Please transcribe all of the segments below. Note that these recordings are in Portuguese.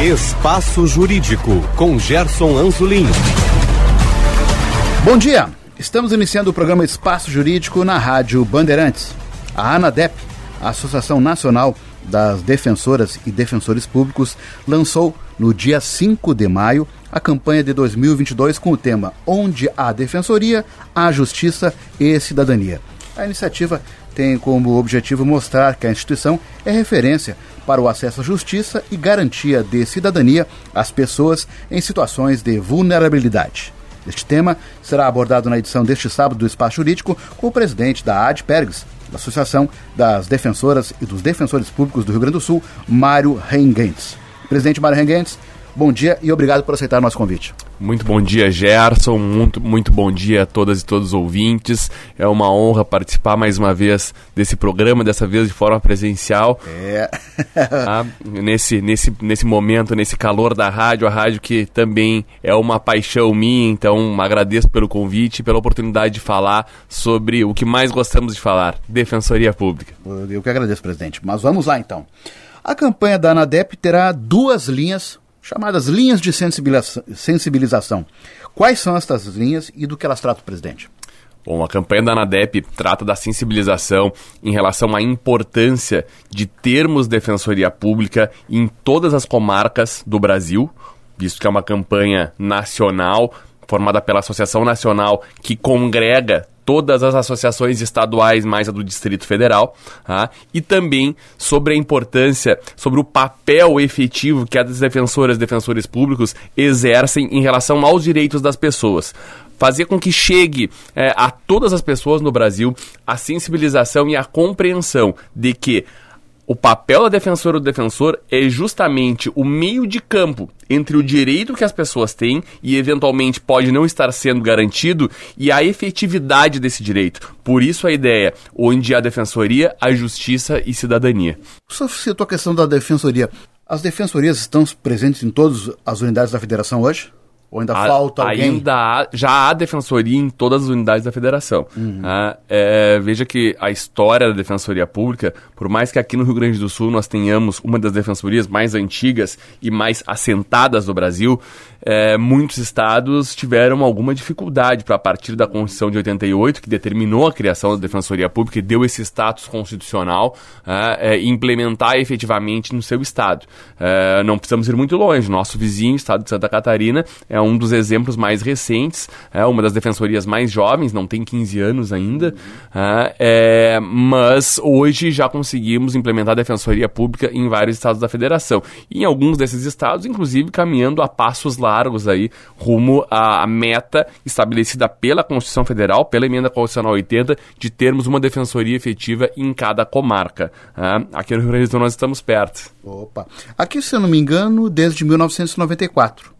Espaço Jurídico, com Gerson Anzolin. Bom dia! Estamos iniciando o programa Espaço Jurídico na Rádio Bandeirantes. A ANADEP, a Associação Nacional das Defensoras e Defensores Públicos, lançou no dia 5 de maio a campanha de 2022 com o tema Onde há Defensoria, há Justiça e Cidadania. A iniciativa tem como objetivo mostrar que a instituição é referência para o acesso à justiça e garantia de cidadania às pessoas em situações de vulnerabilidade. Este tema será abordado na edição deste sábado do Espaço Jurídico com o presidente da ADPERGS, da Associação das Defensoras e dos Defensores Públicos do Rio Grande do Sul, Mário Renguentes. Presidente Mário Renguentes, bom dia e obrigado por aceitar o nosso convite. Muito bom dia, Gerson. Muito, muito bom dia a todas e todos os ouvintes. É uma honra participar mais uma vez desse programa, dessa vez de forma presencial. É. tá? nesse, nesse, nesse momento, nesse calor da rádio, a rádio que também é uma paixão minha, então agradeço pelo convite e pela oportunidade de falar sobre o que mais gostamos de falar, Defensoria Pública. Eu que agradeço, presidente. Mas vamos lá então. A campanha da ANADEP terá duas linhas chamadas linhas de sensibilização. Quais são estas linhas e do que elas tratam, presidente? Bom, a campanha da ANADEP trata da sensibilização em relação à importância de termos defensoria pública em todas as comarcas do Brasil, visto que é uma campanha nacional formada pela Associação Nacional que congrega todas as associações estaduais, mais a do Distrito Federal, tá? e também sobre a importância, sobre o papel efetivo que as defensoras e defensores públicos exercem em relação aos direitos das pessoas fazer com que chegue é, a todas as pessoas no Brasil a sensibilização e a compreensão de que o papel da defensora ou do defensor é justamente o meio de campo entre o direito que as pessoas têm e eventualmente pode não estar sendo garantido e a efetividade desse direito. Por isso a ideia, onde há defensoria, a justiça e cidadania. Só citou a questão da defensoria. As defensorias estão presentes em todas as unidades da federação hoje? Ou ainda a, falta alguém? Ainda há, já há defensoria em todas as unidades da federação. Uhum. Ah, é, veja que a história da defensoria pública, por mais que aqui no Rio Grande do Sul nós tenhamos uma das defensorias mais antigas e mais assentadas do Brasil, é, muitos estados tiveram alguma dificuldade para, a partir da Constituição de 88, que determinou a criação da Defensoria Pública e deu esse status constitucional, é, é, implementar efetivamente no seu estado. É, não precisamos ir muito longe. Nosso vizinho, o estado de Santa Catarina, é um dos exemplos mais recentes, é uma das defensorias mais jovens, não tem 15 anos ainda, é, é, mas hoje já conseguimos implementar a Defensoria Pública em vários estados da federação. E em alguns desses estados, inclusive, caminhando a passos lá largos aí rumo à, meta estabelecida pela Constituição Federal, pela emenda constitucional 80, de termos uma defensoria efetiva em cada comarca. Ah, aqui no Rio Grande do Sul nós estamos perto. Opa. Aqui, se eu não me engano, desde 1994.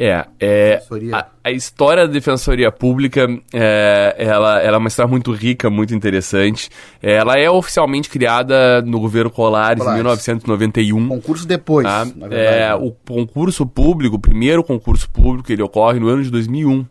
É, é a, a, história da Defensoria Pública, é, ela, ela é uma história muito rica, muito interessante. Ela é oficialmente criada no governo Colares, Colares. em 1991. Concurso depois, tá? É, o concurso público, o primeiro concurso público, ele ocorre no ano de 2001.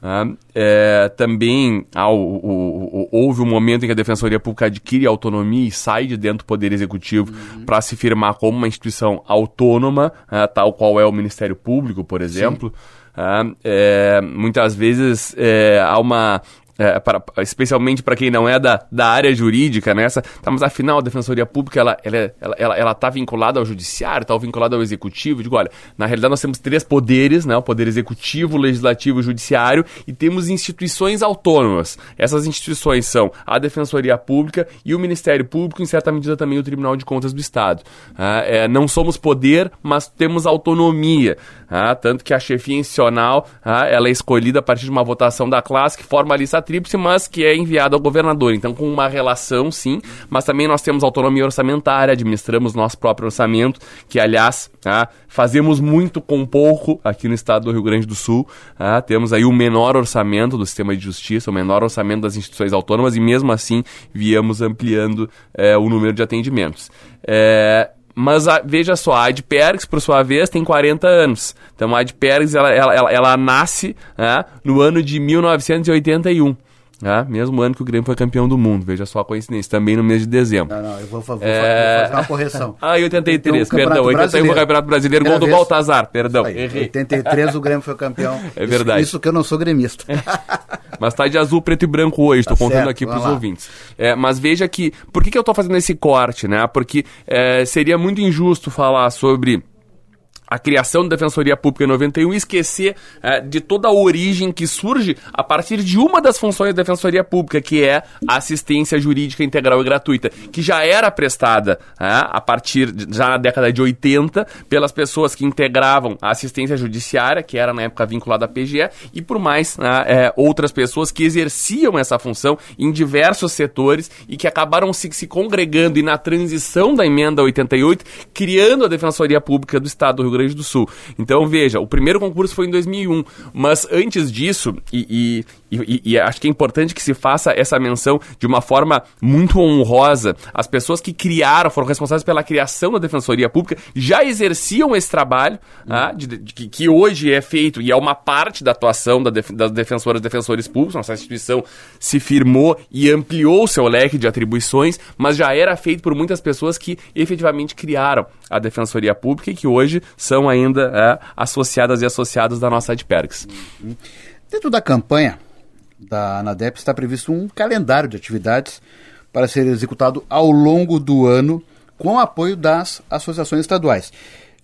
Né? É, também ah, o, o, o, houve um momento em que a Defensoria Pública adquire autonomia e sai de dentro do Poder Executivo uhum. para se firmar como uma instituição autônoma, ah, tal qual é o Ministério Público, por exemplo. Ah, é, muitas vezes é, há uma é, para, especialmente para quem não é da, da área jurídica, nessa, né? tá, mas afinal a Defensoria Pública ela ela, ela, ela, ela tá vinculada ao Judiciário, está vinculada ao Executivo. Digo, olha, na realidade nós temos três poderes, né, o Poder Executivo, Legislativo e Judiciário, e temos instituições autônomas. Essas instituições são a Defensoria Pública e o Ministério Público, em certa medida também o Tribunal de Contas do Estado. Ah, é, não somos poder, mas temos autonomia. Ah, tanto que a chefia institucional ah, ela é escolhida a partir de uma votação da classe que forma a lista tríplice, mas que é enviada ao governador. Então, com uma relação, sim, mas também nós temos autonomia orçamentária, administramos nosso próprio orçamento, que, aliás, ah, fazemos muito com pouco aqui no estado do Rio Grande do Sul. Ah, temos aí o menor orçamento do sistema de justiça, o menor orçamento das instituições autônomas, e mesmo assim viemos ampliando eh, o número de atendimentos. É, mas a, veja só, a Adpergs, por sua vez, tem 40 anos. Então a Adpergs, ela, ela, ela, ela nasce né, no ano de 1981. Né? mesmo ano que o Grêmio foi campeão do mundo, veja só a coincidência, também no mês de dezembro. Não, não, eu vou, vou, é... vou fazer uma correção. ah, 83, então, perdão, 81 foi o Campeonato Brasileiro, gol do Baltazar, perdão, errei. 83 o Grêmio foi campeão. É verdade. Isso, isso que eu não sou gremista. mas tá de azul, preto e branco hoje, estou tá contando certo, aqui para os ouvintes. É, mas veja que, por que, que eu estou fazendo esse corte, né? Porque é, seria muito injusto falar sobre a criação da Defensoria Pública em 91 e esquecer é, de toda a origem que surge a partir de uma das funções da Defensoria Pública, que é a assistência jurídica integral e gratuita, que já era prestada é, a partir, de, já na década de 80, pelas pessoas que integravam a assistência judiciária, que era na época vinculada à PGE, e por mais né, é, outras pessoas que exerciam essa função em diversos setores e que acabaram se, se congregando e na transição da emenda 88, criando a Defensoria Pública do Estado do Rio Grande do Sul. Então, veja, o primeiro concurso foi em 2001, mas antes disso, e, e, e, e, acho que é importante que se faça essa menção de uma forma muito honrosa, as pessoas que criaram, foram responsáveis pela criação da Defensoria Pública, já exerciam esse trabalho, uhum. ah, de, de, de, que hoje é feito e é uma parte da atuação da def, das defensoras e defensores públicos, nossa instituição se firmou e ampliou seu leque de atribuições, mas já era feito por muitas pessoas que efetivamente criaram a Defensoria Pública e que hoje são ainda é, associadas e associados da nossa ADPERGS. Uhum. Dentro da campanha da ANADEP está previsto um calendário de atividades para ser executado ao longo do ano com o apoio das associações estaduais.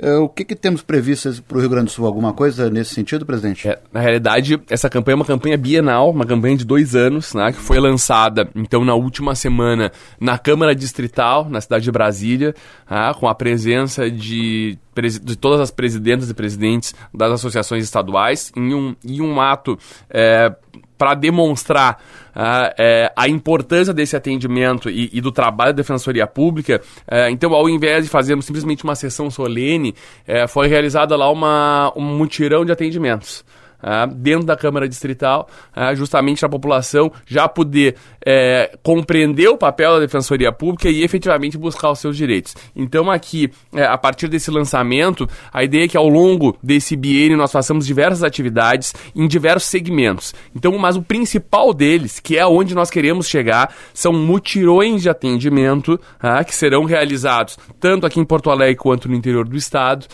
Uh, o que, que, temos previsto para o Rio Grande do Sul? Alguma coisa nesse sentido, presidente? É, na realidade, essa campanha é uma campanha bienal, uma campanha de dois anos, né, que foi lançada, então, na última semana na Câmara Distrital, na cidade de Brasília, né, com a presença de, de todas as presidentas e presidentes das associações estaduais, em um, em um ato é, para demonstrar uh, é, a importância desse atendimento e, e, do trabalho da Defensoria Pública. Uh, então, ao invés de fazermos simplesmente uma sessão solene, uh, foi realizada lá uma, um mutirão de atendimentos. Uh, dentro da Câmara Distrital, uh, justamente a população já poder uh, compreender o papel da Defensoria Pública e efetivamente buscar os seus direitos. Então, aqui, é, a partir desse lançamento, a ideia é que ao longo desse biênio nós façamos diversas atividades em diversos segmentos. Então, mas o principal deles, que é onde nós queremos chegar, são mutirões de atendimento uh, que serão realizados tanto aqui em Porto Alegre quanto no interior do estado.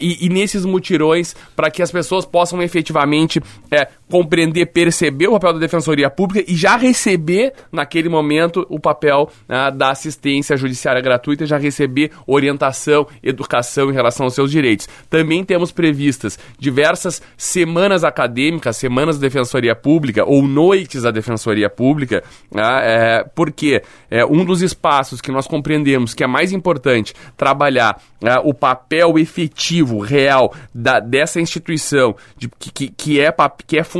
E, e nesses mutirões, para que as pessoas possam efetivamente efetivamente é, compreender, perceber o papel da Defensoria Pública e já receber, naquele momento, o papel né, da assistência judiciária gratuita, já receber orientação, educação em relação aos seus direitos. Também temos previstas diversas semanas acadêmicas, semanas da Defensoria Pública ou noites da Defensoria Pública, né, é, porque é, um dos espaços que nós compreendemos que é mais importante trabalhar é, o papel efetivo, real da, dessa instituição, de, que, que, é, que é fundamental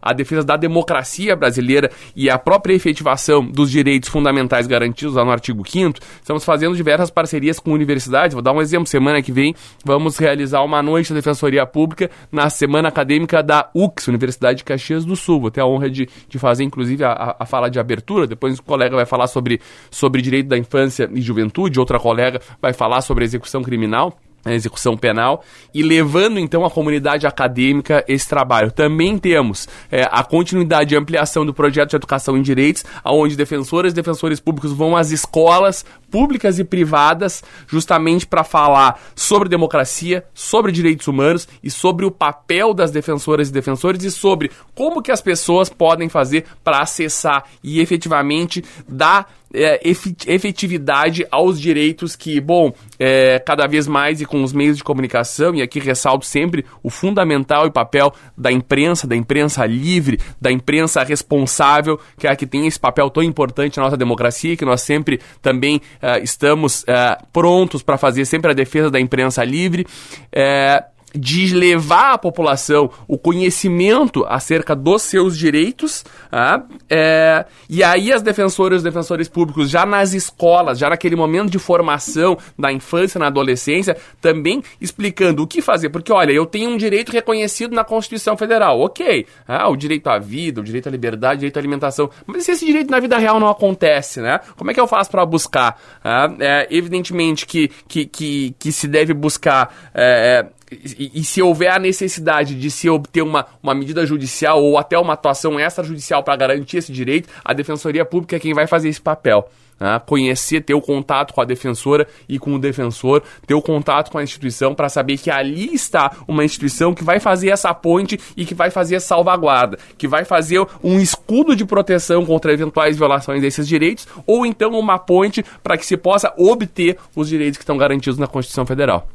a defesa da democracia brasileira e a própria efetivação dos direitos fundamentais garantidos lá no artigo 5 estamos fazendo diversas parcerias com universidades. Vou dar um exemplo. Semana que vem vamos realizar uma noite da Defensoria Pública na Semana Acadêmica da UX, Universidade de Caxias do Sul. Vou ter a honra de, de fazer, inclusive, a, a fala de abertura. Depois o colega vai falar sobre, sobre direito da infância e juventude, outra colega vai falar sobre execução criminal a execução penal e levando então a comunidade acadêmica esse trabalho. Também temos é, a continuidade e ampliação do projeto de educação em direitos, onde defensoras e defensores públicos vão às escolas públicas e privadas justamente para falar sobre democracia, sobre direitos humanos e sobre o papel das defensoras e defensores e sobre como que as pessoas podem fazer para acessar e efetivamente dar é, efetividade aos direitos que, bom, é, cada vez mais e com os meios de comunicação, e aqui ressalto sempre o fundamental e papel da imprensa, da imprensa livre, da imprensa responsável, que é a que tem esse papel tão importante na nossa democracia, que nós sempre também uh, estamos uh, prontos para fazer sempre a defesa da imprensa livre. Uh, de levar à população o conhecimento acerca dos seus direitos, ah, é, e aí as defensoras e os defensores públicos, já nas escolas, já naquele momento de formação da infância, na adolescência, também explicando o que fazer, porque olha, eu tenho um direito reconhecido na Constituição Federal, ok, ah, o direito à vida, o direito à liberdade, o direito à alimentação, mas se esse direito na vida real não acontece, né? Como é que eu faço para buscar? Ah, é, evidentemente que, que, que, que se deve buscar é, é e, e, se houver a necessidade de se obter uma, uma medida judicial ou até uma atuação extrajudicial para garantir esse direito, a Defensoria Pública é quem vai fazer esse papel. Né? Conhecer, ter o contato com a defensora e com o defensor, ter o contato com a instituição para saber que ali está uma instituição que vai fazer essa ponte e que vai fazer salvaguarda, que vai fazer um escudo de proteção contra eventuais violações desses direitos, ou então uma ponte para que se possa obter os direitos que estão garantidos na Constituição Federal.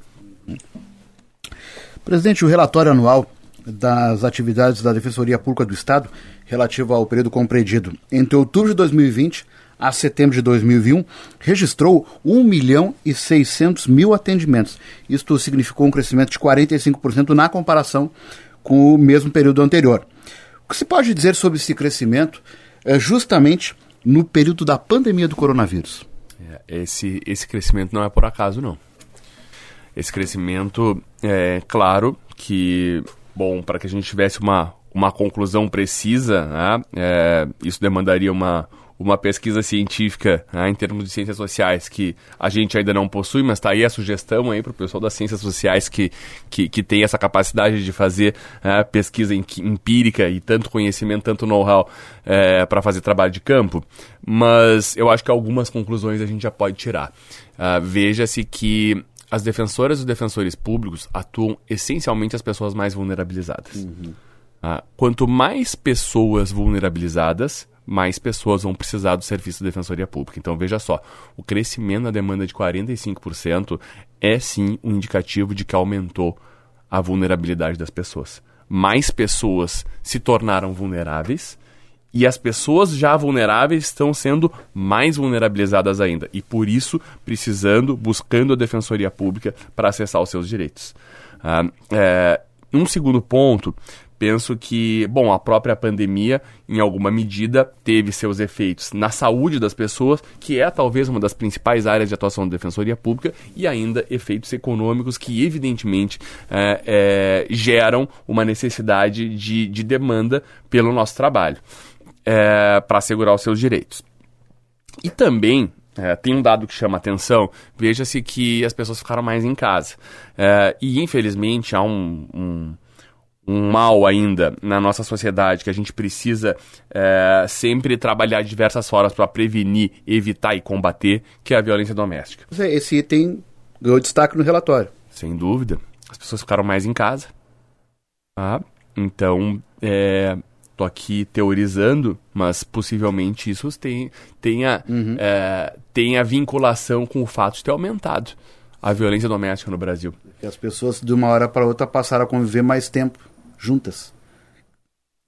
Presidente, o relatório anual das atividades da Defensoria Pública do Estado relativo ao período compreendido entre outubro de 2020 a setembro de 2021, registrou 1 milhão e 600 mil atendimentos. Isto significou um crescimento de 45% na comparação com o mesmo período anterior. O que se pode dizer sobre esse crescimento é justamente no período da pandemia do coronavírus? É, esse, esse crescimento não é por acaso, não. Esse crescimento, é claro que, bom, para que a gente tivesse uma, uma conclusão precisa, né, é, isso demandaria uma, uma pesquisa científica né, em termos de ciências sociais que a gente ainda não possui, mas está aí a sugestão aí para o pessoal das ciências sociais que, que, que tem essa capacidade de fazer né, pesquisa empírica e tanto conhecimento, tanto know-how é, para fazer trabalho de campo. Mas eu acho que algumas conclusões a gente já pode tirar. Uh, Veja-se que as defensoras e os defensores públicos atuam essencialmente as pessoas mais vulnerabilizadas. Uhum. Uh, quanto mais pessoas vulnerabilizadas, mais pessoas vão precisar do serviço de defensoria pública. Então veja só, o crescimento na demanda de 45% é sim um indicativo de que aumentou a vulnerabilidade das pessoas. Mais pessoas se tornaram vulneráveis e as pessoas já vulneráveis estão sendo mais vulnerabilizadas ainda e por isso precisando, buscando a defensoria pública para acessar os seus direitos. Ah, é, um segundo ponto penso que, bom, a própria pandemia, em alguma medida, teve seus efeitos na saúde das pessoas, que é talvez uma das principais áreas de atuação da Defensoria Pública, e ainda efeitos econômicos que, evidentemente, é, é, geram uma necessidade de, de demanda pelo nosso trabalho é, para assegurar os seus direitos. E também, é, tem um dado que chama atenção, veja-se que as pessoas ficaram mais em casa. É, e infelizmente há um, um, um mal ainda na nossa sociedade que a gente precisa é, sempre trabalhar de diversas formas para prevenir, evitar e combater, que é a violência doméstica. Esse item ganhou destaque no relatório. Sem dúvida. As pessoas ficaram mais em casa. Tá? Então, é, aqui teorizando, mas possivelmente isso tem, tenha, uhum. é, tenha vinculação com o fato de ter aumentado a violência doméstica no Brasil. E as pessoas de uma hora para outra passaram a conviver mais tempo juntas.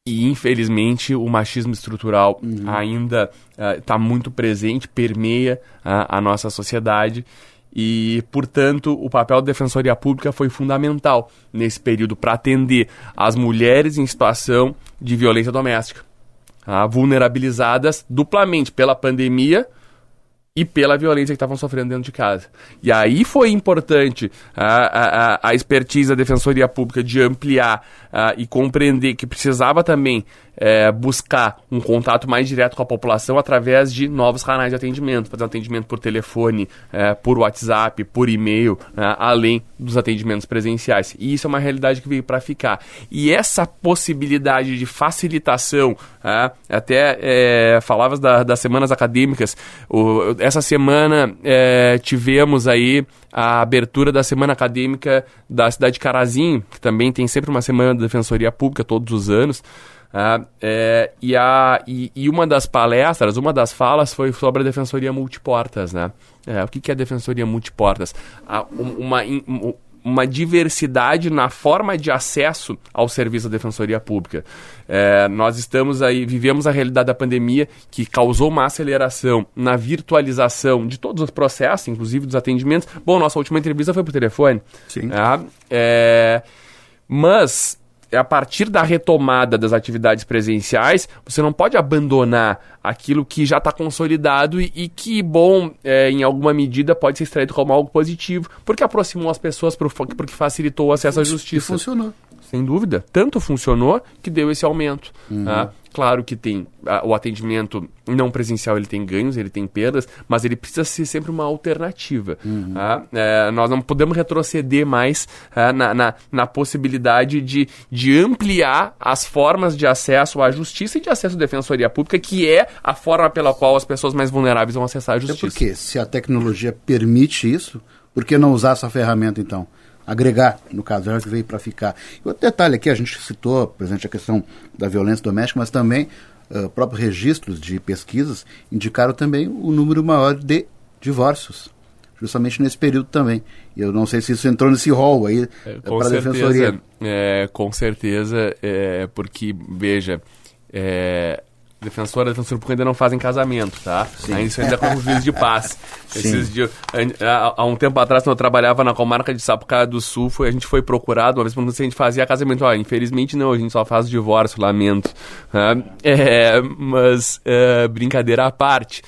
E infelizmente o machismo estrutural uhum. ainda está uh, muito presente, permeia a nossa sociedade e, portanto, o papel da Defensoria Pública foi fundamental nesse período para atender as mulheres em situação de violência doméstica, uh, vulnerabilizadas duplamente pela pandemia e pela violência que estavam sofrendo dentro de casa. E aí foi importante a, a, a expertise da Defensoria Pública de ampliar uh, e compreender que precisava também é, buscar um contato mais direto com a população através de novos canais de atendimento, fazer atendimento por telefone, é, por WhatsApp, por e-mail, é, além dos atendimentos presenciais. E isso é uma realidade que veio para ficar. E essa possibilidade de facilitação, é, até falavas da, das semanas acadêmicas, o, essa semana é, tivemos aí a abertura da semana acadêmica da cidade de Carazinho, que também tem sempre uma semana da Defensoria Pública todos os anos. Uh, é, e, a, e, e, uma das palestras, uma das falas foi sobre a Defensoria Multiportas, né? É, o que, que é a Defensoria Multiportas? Ah, uma, uma diversidade na forma de acesso ao serviço da Defensoria Pública. É, nós estamos aí, vivemos a realidade da pandemia que causou uma aceleração na virtualização de todos os processos, inclusive dos atendimentos. Bom, nossa última entrevista foi por telefone. Sim. É, mas a partir da retomada das atividades presenciais, você não pode abandonar aquilo que já está consolidado e, e, que, bom, é, em alguma medida pode ser extraído como algo positivo, porque aproximou as pessoas, porque facilitou o acesso à justiça. E funcionou. sem dúvida. Tanto funcionou que deu esse aumento. Uhum. Tá? Claro que tem a, o atendimento não presencial, ele tem ganhos, ele tem perdas, mas ele precisa ser sempre uma alternativa. Uhum. Tá? É, nós não podemos retroceder mais é, na, na, na, possibilidade de, de ampliar as formas de acesso à justiça e de acesso à defensoria pública, que é a forma pela qual as pessoas mais vulneráveis vão acessar a justiça. É porque se a tecnologia permite isso, por que não usar essa ferramenta então? Agregar, no caso, que veio para ficar. E outro detalhe aqui, a gente citou, presente a questão da violência doméstica, mas também uh, próprios registros de pesquisas indicaram também o número maior de divórcios, justamente nesse período também. E eu não sei se isso entrou nesse rol aí é, para a defensoria. É, com certeza, é, porque, veja, é, defensora defensor público ainda não fazem casamento, tá? Sim. Ainda, isso ainda é como juiz de paz. Esses dias, há, há, um tempo atrás, quando eu trabalhava na comarca de Sapucaia do Sul, foi, a gente foi procurado, uma vez perguntando se a gente fazia casamento. Ah, infelizmente não, a gente só faz divórcio, lamento. É, mas, é, brincadeira à parte.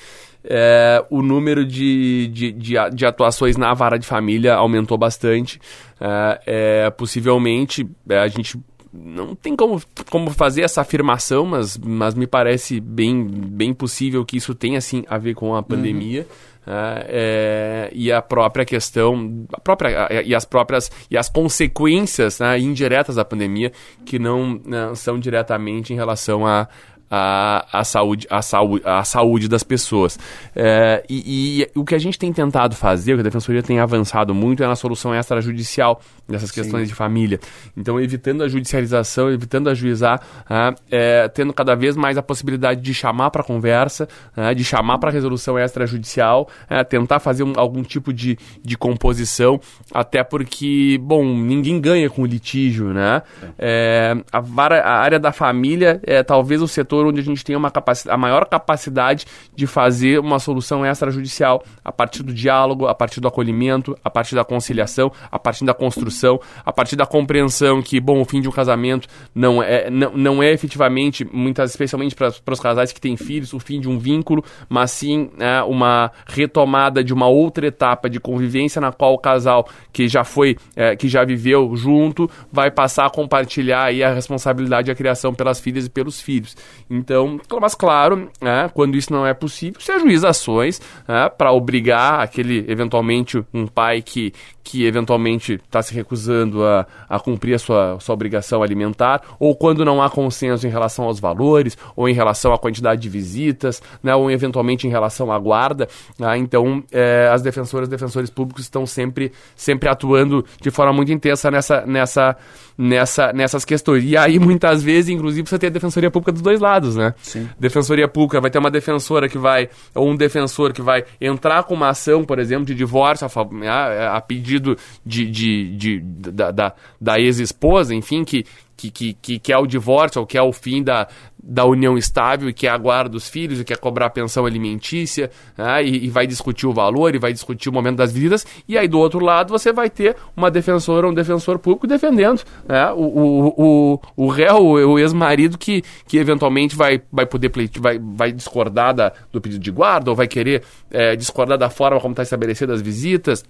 É, o número de, de, de, de, atuações na vara de família aumentou bastante. É, é possivelmente, a gente não tem como, como fazer essa afirmação, mas, mas me parece bem, bem possível que isso tenha assim a ver com a pandemia. Uhum. É, e a própria questão a própria, e as próprias e as consequências né, indiretas da pandemia que não, não são diretamente em relação a, a, a, saúde, a, saúde, a saúde das pessoas. É, e, e, o que a gente tem tentado fazer, o que a Defensoria tem avançado muito, é na solução extrajudicial dessas questões Sim. de família. Então, evitando a judicialização, evitando ajuizar, é, é, tendo cada vez mais a possibilidade de chamar para conversa, é, de chamar para resolução extrajudicial, é, tentar fazer um, algum tipo de, de composição, até porque, bom, ninguém ganha com o litígio, né? É, a, vara, a área da família é talvez o setor setor onde a gente tem uma capacidade, a maior capacidade de fazer uma solução extrajudicial a partir do diálogo, a partir do acolhimento, a partir da conciliação, a partir da construção, a partir da compreensão que, bom, o fim de um casamento não é, não, não é efetivamente, muitas, especialmente para os casais que têm filhos, o fim de um vínculo, mas sim é, uma retomada de uma outra etapa de convivência na qual o casal que já foi, é, que já viveu junto, vai passar a compartilhar aí a responsabilidade da criação pelas filhas e pelos filhos. Então, mas claro, né, quando isso não é possível, se ajuiza ações né, para obrigar aquele, eventualmente, um pai que, que eventualmente está se recusando a, a cumprir a sua, sua obrigação alimentar, ou quando não há consenso em relação aos valores, ou em relação à quantidade de visitas, né, ou eventualmente em relação à guarda. Né, então, é, as defensoras e defensores públicos estão sempre, sempre atuando de forma muito intensa nessa, nessa, nessa, nessas questões. E aí, muitas vezes, inclusive, você tem a defensoria pública dos dois lados, né? Sim. Defensoria pública vai ter uma defensora que vai, ou um defensor que vai entrar com uma ação, por exemplo, de divórcio a, a, pedido pedido de, de, da, da, da ex-esposa, enfim, que, que, que, que quer o divórcio ou quer o fim da, da união estável e quer a guarda dos filhos e quer cobrar pensão alimentícia né, e, e, vai discutir o valor e vai discutir o momento das visitas e aí do outro lado você vai ter uma defensora ou um defensor público defendendo né, o, o, o, o réu, o ex-marido que, que eventualmente vai, vai poder pleite, vai, vai discordar da, do pedido de guarda ou vai querer é, discordar da forma como está estabelecida as visitas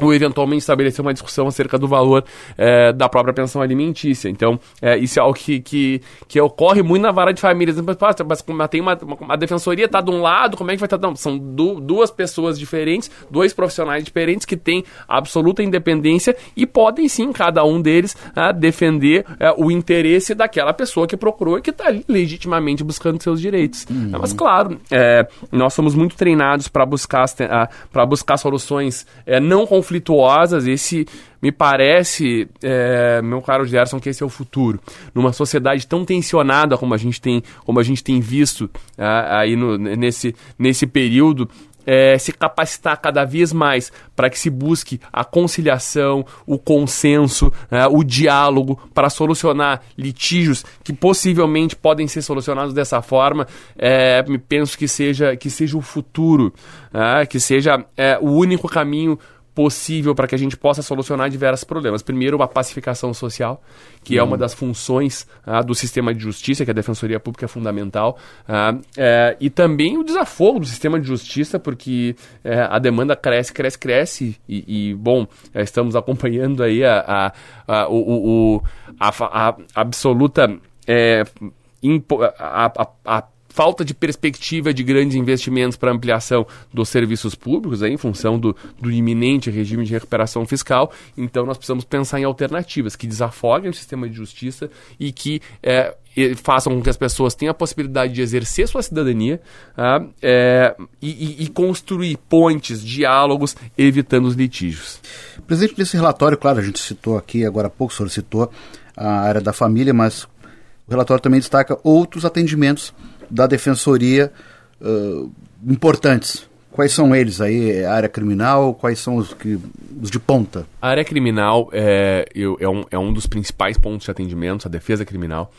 ou eventualmente estabelecer uma discussão acerca do valor é, da própria pensão alimentícia. Então, é, isso é algo que, que, que, ocorre muito na vara de famílias. Mas, mas tem uma, uma, a defensoria está de um lado, como é que vai estar? Tá? Não, são du, duas pessoas diferentes, dois profissionais diferentes que têm absoluta independência e podem sim, cada um deles, é, defender é, o interesse daquela pessoa que procurou e que está legitimamente buscando seus direitos. Uhum. Mas, claro, nós somos muito treinados para buscar, para buscar soluções não confortáveis conflituosas. Esse me parece, é, meu caro Gerson, que esse é o futuro. Numa sociedade tão tensionada como a gente tem, como a gente tem visto é, aí no, nesse, nesse período, é, se capacitar cada vez mais para que se busque a conciliação, o consenso, é, o diálogo para solucionar litígios que possivelmente podem ser solucionados dessa forma, é, penso que seja que seja o futuro, é, que seja é, o único caminho possível para que a gente possa solucionar diversos problemas. Primeiro, a pacificação social, que uhum. é uma das funções ah, do sistema de justiça, que a Defensoria Pública é fundamental, ah, é, e também o desafogo do sistema de justiça, porque é, a demanda cresce, cresce, cresce, e, e bom, é, estamos acompanhando aí a, a, a, o, o a, a, absoluta é, impo, a, a, a falta de perspectiva de grandes investimentos para ampliação dos serviços públicos, aí, em função do, do, iminente regime de recuperação fiscal. Então, nós precisamos pensar em alternativas que desafoguem o sistema de justiça e que é, façam com que as pessoas tenham a possibilidade de exercer sua cidadania ah, é, e, e, construir pontes, diálogos, evitando os litígios. Presidente, desse relatório, claro, a gente citou aqui, agora há pouco o senhor citou a área da família, mas o relatório também destaca outros atendimentos da defensoria uh, importantes. Quais são eles aí? É a área criminal? Quais são os, que, os de ponta? A área criminal é, é, um, é um dos principais pontos de atendimento, a defesa criminal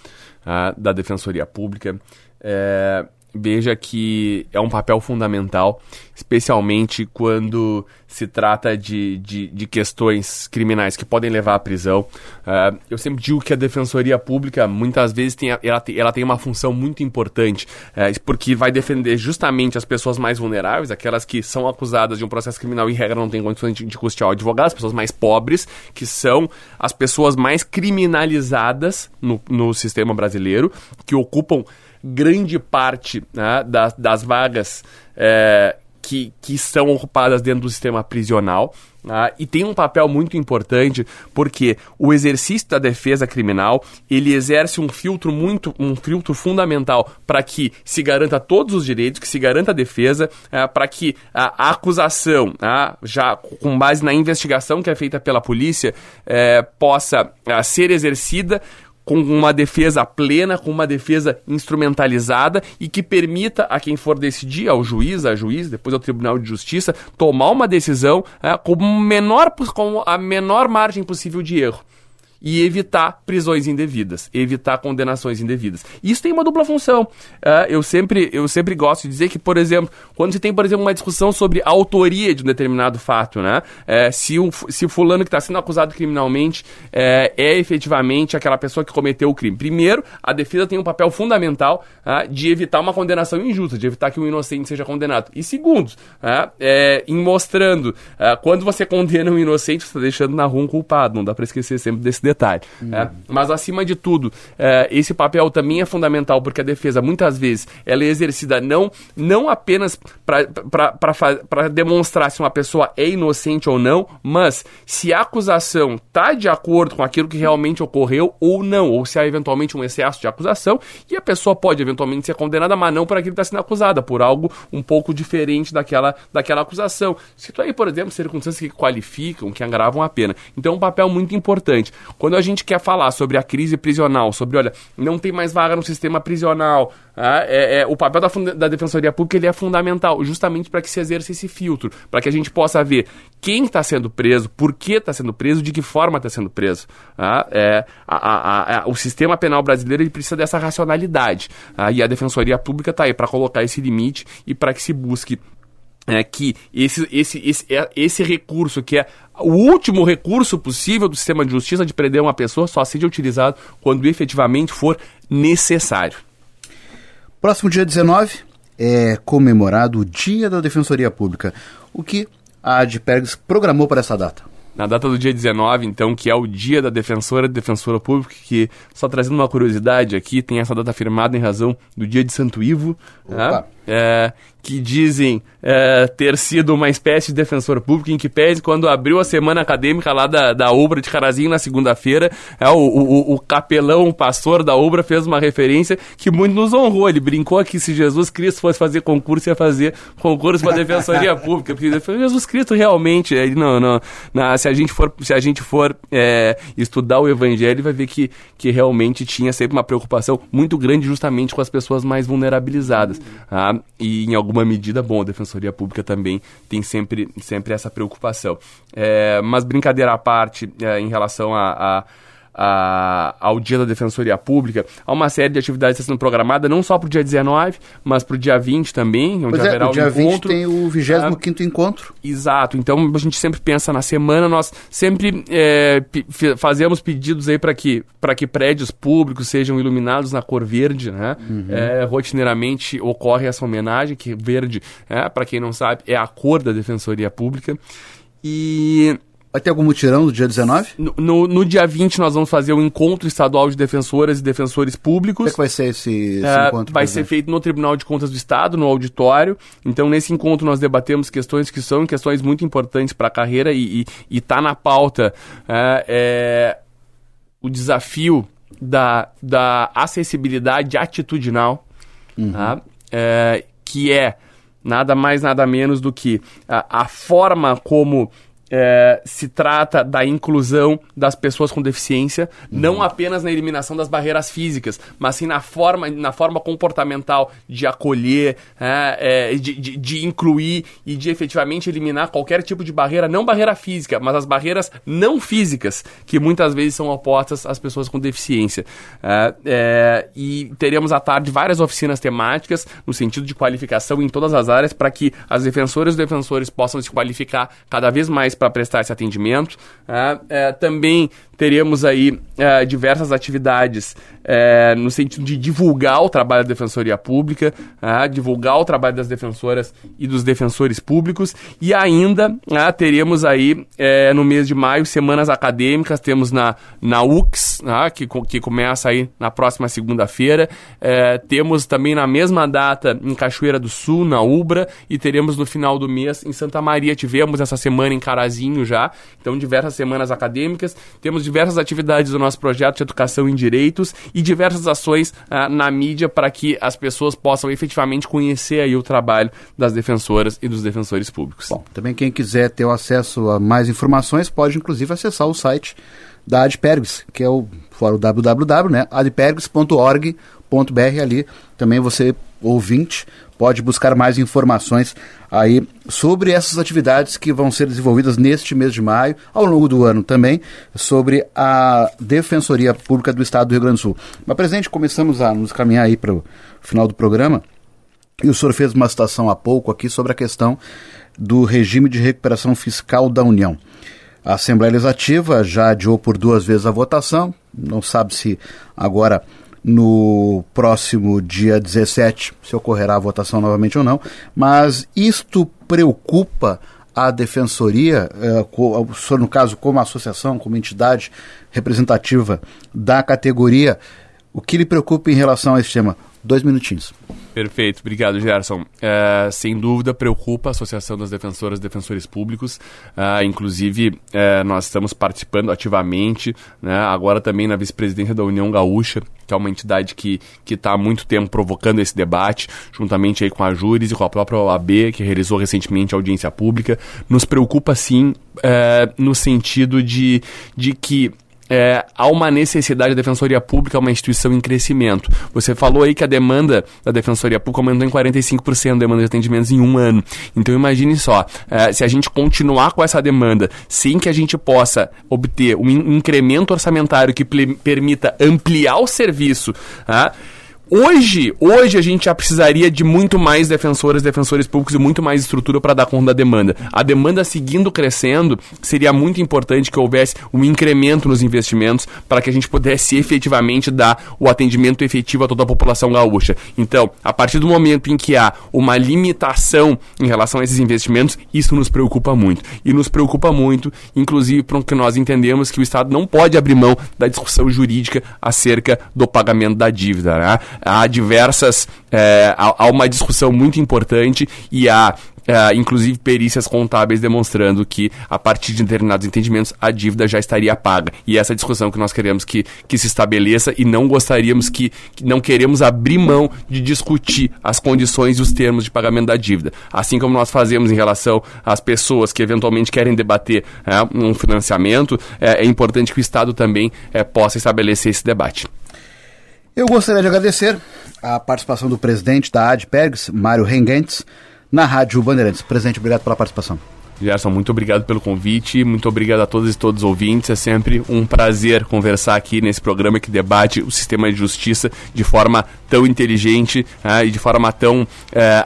uh, da Defensoria Pública. É, veja que é um papel fundamental, especialmente quando se trata de, de, de questões criminais que podem levar à prisão. Uh, eu sempre digo que a Defensoria Pública, muitas vezes, tem, ela, tem, ela tem uma função muito importante, uh, porque vai defender justamente as pessoas mais vulneráveis, aquelas que são acusadas de um processo criminal e, em regra, não têm condições de, de custear o advogado, as pessoas mais pobres, que são as pessoas mais criminalizadas no, no sistema brasileiro, que ocupam grande parte né, das, das vagas é, que, que são ocupadas dentro do sistema prisional. Uh, e tem um papel muito importante porque o exercício da defesa criminal ele exerce um filtro muito um filtro fundamental para que se garanta todos os direitos que se garanta a defesa uh, para que a, acusação uh, já com base na investigação que é feita pela polícia eh, possa ser exercida com uma defesa plena, com uma defesa instrumentalizada e que permita a quem for decidir, ao juiz, a juiz, depois ao Tribunal de Justiça, tomar uma decisão é, com, menor, com a menor margem possível de erro e evitar prisões indevidas, evitar condenações indevidas. Isso tem uma dupla função. Uh, eu, sempre, eu sempre gosto de dizer que, por exemplo, quando você tem, por exemplo, uma discussão sobre a autoria de um determinado fato, né? É, se, o, se o fulano que está sendo acusado criminalmente é, é, efetivamente aquela pessoa que cometeu o crime. Primeiro, a defesa tem um papel fundamental de evitar uma condenação injusta, de evitar que um inocente seja condenado. E segundo, é, em mostrando, quando você condena um inocente, você está deixando na rua um culpado. Não dá para esquecer sempre desse detalhe. Uhum. É, mas, acima de tudo, é, esse papel também é fundamental, porque a defesa, muitas vezes, ela é exercida não, não apenas para demonstrar se uma pessoa é inocente ou não, mas se a acusação está de acordo com aquilo que realmente ocorreu ou não, ou se há eventualmente um excesso de acusação, e a pessoa pode eventualmente ser condenada, mas não por aquilo que está sendo acusada, por algo um pouco diferente daquela, daquela acusação. Cito aí, por exemplo, circunstâncias que qualificam, que agravam a pena. Então, é um papel muito importante. Quando a gente quer falar sobre a crise prisional, sobre, olha, não tem mais vaga no sistema prisional, ah, é, é, o papel da, da Defensoria Pública ele é fundamental, justamente para que se exerça esse filtro, para que a gente possa ver quem está sendo preso, por que está sendo preso, de que forma está sendo preso. Ah, é, a, a, a, o sistema penal brasileiro ele precisa dessa racionalidade, ah, e a Defensoria Pública está aí para colocar esse limite e para que se busque é, que esse, esse, esse, é, esse recurso, que é o último recurso possível do sistema de justiça de prender uma pessoa, só seja utilizado quando efetivamente for necessário. Próximo dia 19 é comemorado o Dia da Defensoria Pública. O que a ADPERGS programou para essa data? na data do dia 19, então, que é o dia da defensora e defensora pública, que, só trazendo uma curiosidade aqui, tem essa data firmada em razão do dia de Santo Ivo, né? É, que dizem é, ter sido uma espécie de defensor público, em que pese quando abriu a semana acadêmica lá da, da Obra de Carazinho na segunda-feira, é, o, o, o, capelão, o pastor da Obra fez uma referência que muito nos honrou. Ele brincou aqui se Jesus Cristo fosse fazer concurso, ia fazer concurso para a Defensoria Pública, porque Jesus Cristo realmente, ele não, não, não, se a gente for, se a gente for é, estudar o Evangelho, vai ver que, que realmente tinha sempre uma preocupação muito grande justamente com as pessoas mais vulnerabilizadas. Tá? E em alguma medida, bom, a Defensoria Pública também tem sempre, sempre essa preocupação. É, mas brincadeira à parte, é, em relação a, a a, ao Dia da Defensoria Pública, há uma série de atividades que está sendo programada, não só para o dia 19, mas para o dia 20 também, onde pois haverá é, o dia encontro. 20 tem o 25 encontro. Exato, então a gente sempre pensa na semana, nós sempre é, fazemos pedidos aí para que, que prédios públicos sejam iluminados na cor verde, né? Uhum. É, rotineiramente ocorre essa homenagem, que verde, é, para quem não sabe, é a cor da Defensoria Pública. E Vai ter algum mutirão no dia 19? No, no, no, dia 20 nós vamos fazer o encontro estadual de defensoras e defensores públicos. Como é que vai ser esse, esse é, encontro? Vai ser feito no Tribunal de Contas do Estado, no auditório. Então, nesse encontro nós debatemos questões que são questões muito importantes para a carreira e está na pauta é, é, o desafio da, da acessibilidade atitudinal, uhum. tá? É, que é nada mais, nada menos do que a, a forma como é, se trata da inclusão das pessoas com deficiência, uhum. não apenas na eliminação das barreiras físicas, mas sim na forma, na forma comportamental de acolher, é, é, de, de, de, incluir e de efetivamente eliminar qualquer tipo de barreira, não barreira física, mas as barreiras não físicas, que muitas vezes são opostas às pessoas com deficiência. É, é, e teremos à tarde várias oficinas temáticas no sentido de qualificação em todas as áreas para que as defensoras e defensores possam se qualificar cada vez mais para prestar esse atendimento. É, é, também teremos aí é, diversas atividades é, no sentido de divulgar o trabalho da Defensoria Pública, é, divulgar o trabalho das defensoras e dos defensores públicos, e ainda é, teremos aí é, no mês de maio semanas acadêmicas, temos na, na UX, é, que, que começa aí na próxima segunda-feira, temos também na mesma data em Cachoeira do Sul, na UBRA, e teremos no final do mês em Santa Maria, tivemos essa semana em Carazinho já, então diversas semanas acadêmicas, temos diversas atividades do nosso projeto de educação em direitos e diversas ações uh, na mídia para que as pessoas possam efetivamente conhecer aí o trabalho das defensoras e dos defensores públicos. Bom, também quem quiser ter o acesso a mais informações pode inclusive acessar o site da Adpergs, que é o fórum www, né, adpergs.org.br ali também você ouvinte pode buscar mais informações aí sobre essas atividades que vão ser desenvolvidas neste mês de maio, ao longo do ano também, sobre a Defensoria Pública do Estado do Rio Grande do Sul. Mas, presidente, começamos a nos caminhar aí para o final do programa, e o senhor fez uma citação há pouco aqui sobre a questão do regime de recuperação fiscal da União. A Assembleia Legislativa já adiou por duas vezes a votação, não sabe se agora no próximo dia 17, se ocorrerá a votação novamente ou não, mas isto preocupa a defensoria, eh, no caso como associação, como entidade representativa da categoria, o que lhe preocupa em relação a esse tema? Dois minutinhos. Perfeito, obrigado, Gerson. É, sem dúvida, preocupa a Associação das Defensoras e Defensores Públicos. É, inclusive, é, nós estamos participando ativamente, né, agora também na vice-presidência da União Gaúcha, que é uma entidade que está há muito tempo provocando esse debate, juntamente aí com a Júris e com a própria OAB, que realizou recentemente a audiência pública. Nos preocupa, sim, no sentido de, de que é, há uma necessidade da Defensoria Pública, é uma instituição em crescimento. Você falou aí que a demanda da Defensoria Pública aumentou em 45% a demanda de atendimentos em um ano. Então imagine só, é, se a gente continuar com essa demanda sem que a gente possa obter um incremento orçamentário que permita ampliar o serviço, ah, Hoje, hoje a gente já precisaria de muito mais defensoras, defensores públicos e muito mais estrutura para dar conta da demanda. A demanda seguindo crescendo, seria muito importante que houvesse um incremento nos investimentos para que a gente pudesse efetivamente dar o atendimento efetivo a toda a população gaúcha. Então, a partir do momento em que há uma limitação em relação a esses investimentos, isso nos preocupa muito. E nos preocupa muito, inclusive, porque nós entendemos que o Estado não pode abrir mão da discussão jurídica acerca do pagamento da dívida. Né? Há diversas. É, há, há uma discussão muito importante e há Uh, inclusive perícias contábeis demonstrando que, a partir de determinados entendimentos, a dívida já estaria paga. E essa discussão que nós queremos que, que se estabeleça e não gostaríamos que, que, não queremos abrir mão de discutir as condições e os termos de pagamento da dívida. Assim como nós fazemos em relação às pessoas que eventualmente querem debater é, um financiamento, é, é, importante que o Estado também é, possa estabelecer esse debate. Eu gostaria de agradecer a participação do presidente da ADPERGS, Mário Rengentes, na Rádio Bandeirantes. Presidente, obrigado pela participação. Gerson, muito obrigado pelo convite, muito obrigado a todos e todos os ouvintes. É sempre um prazer conversar aqui nesse programa que debate o sistema de justiça de forma tão inteligente uh, e de forma tão uh,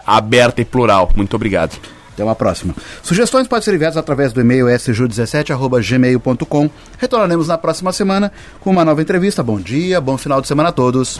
aberta e plural. Muito obrigado. Até uma próxima. Sugestões podem ser enviadas através do e-mail sju17.gmail.com. Retornaremos na próxima semana com uma nova entrevista. Bom dia, bom final de semana a todos.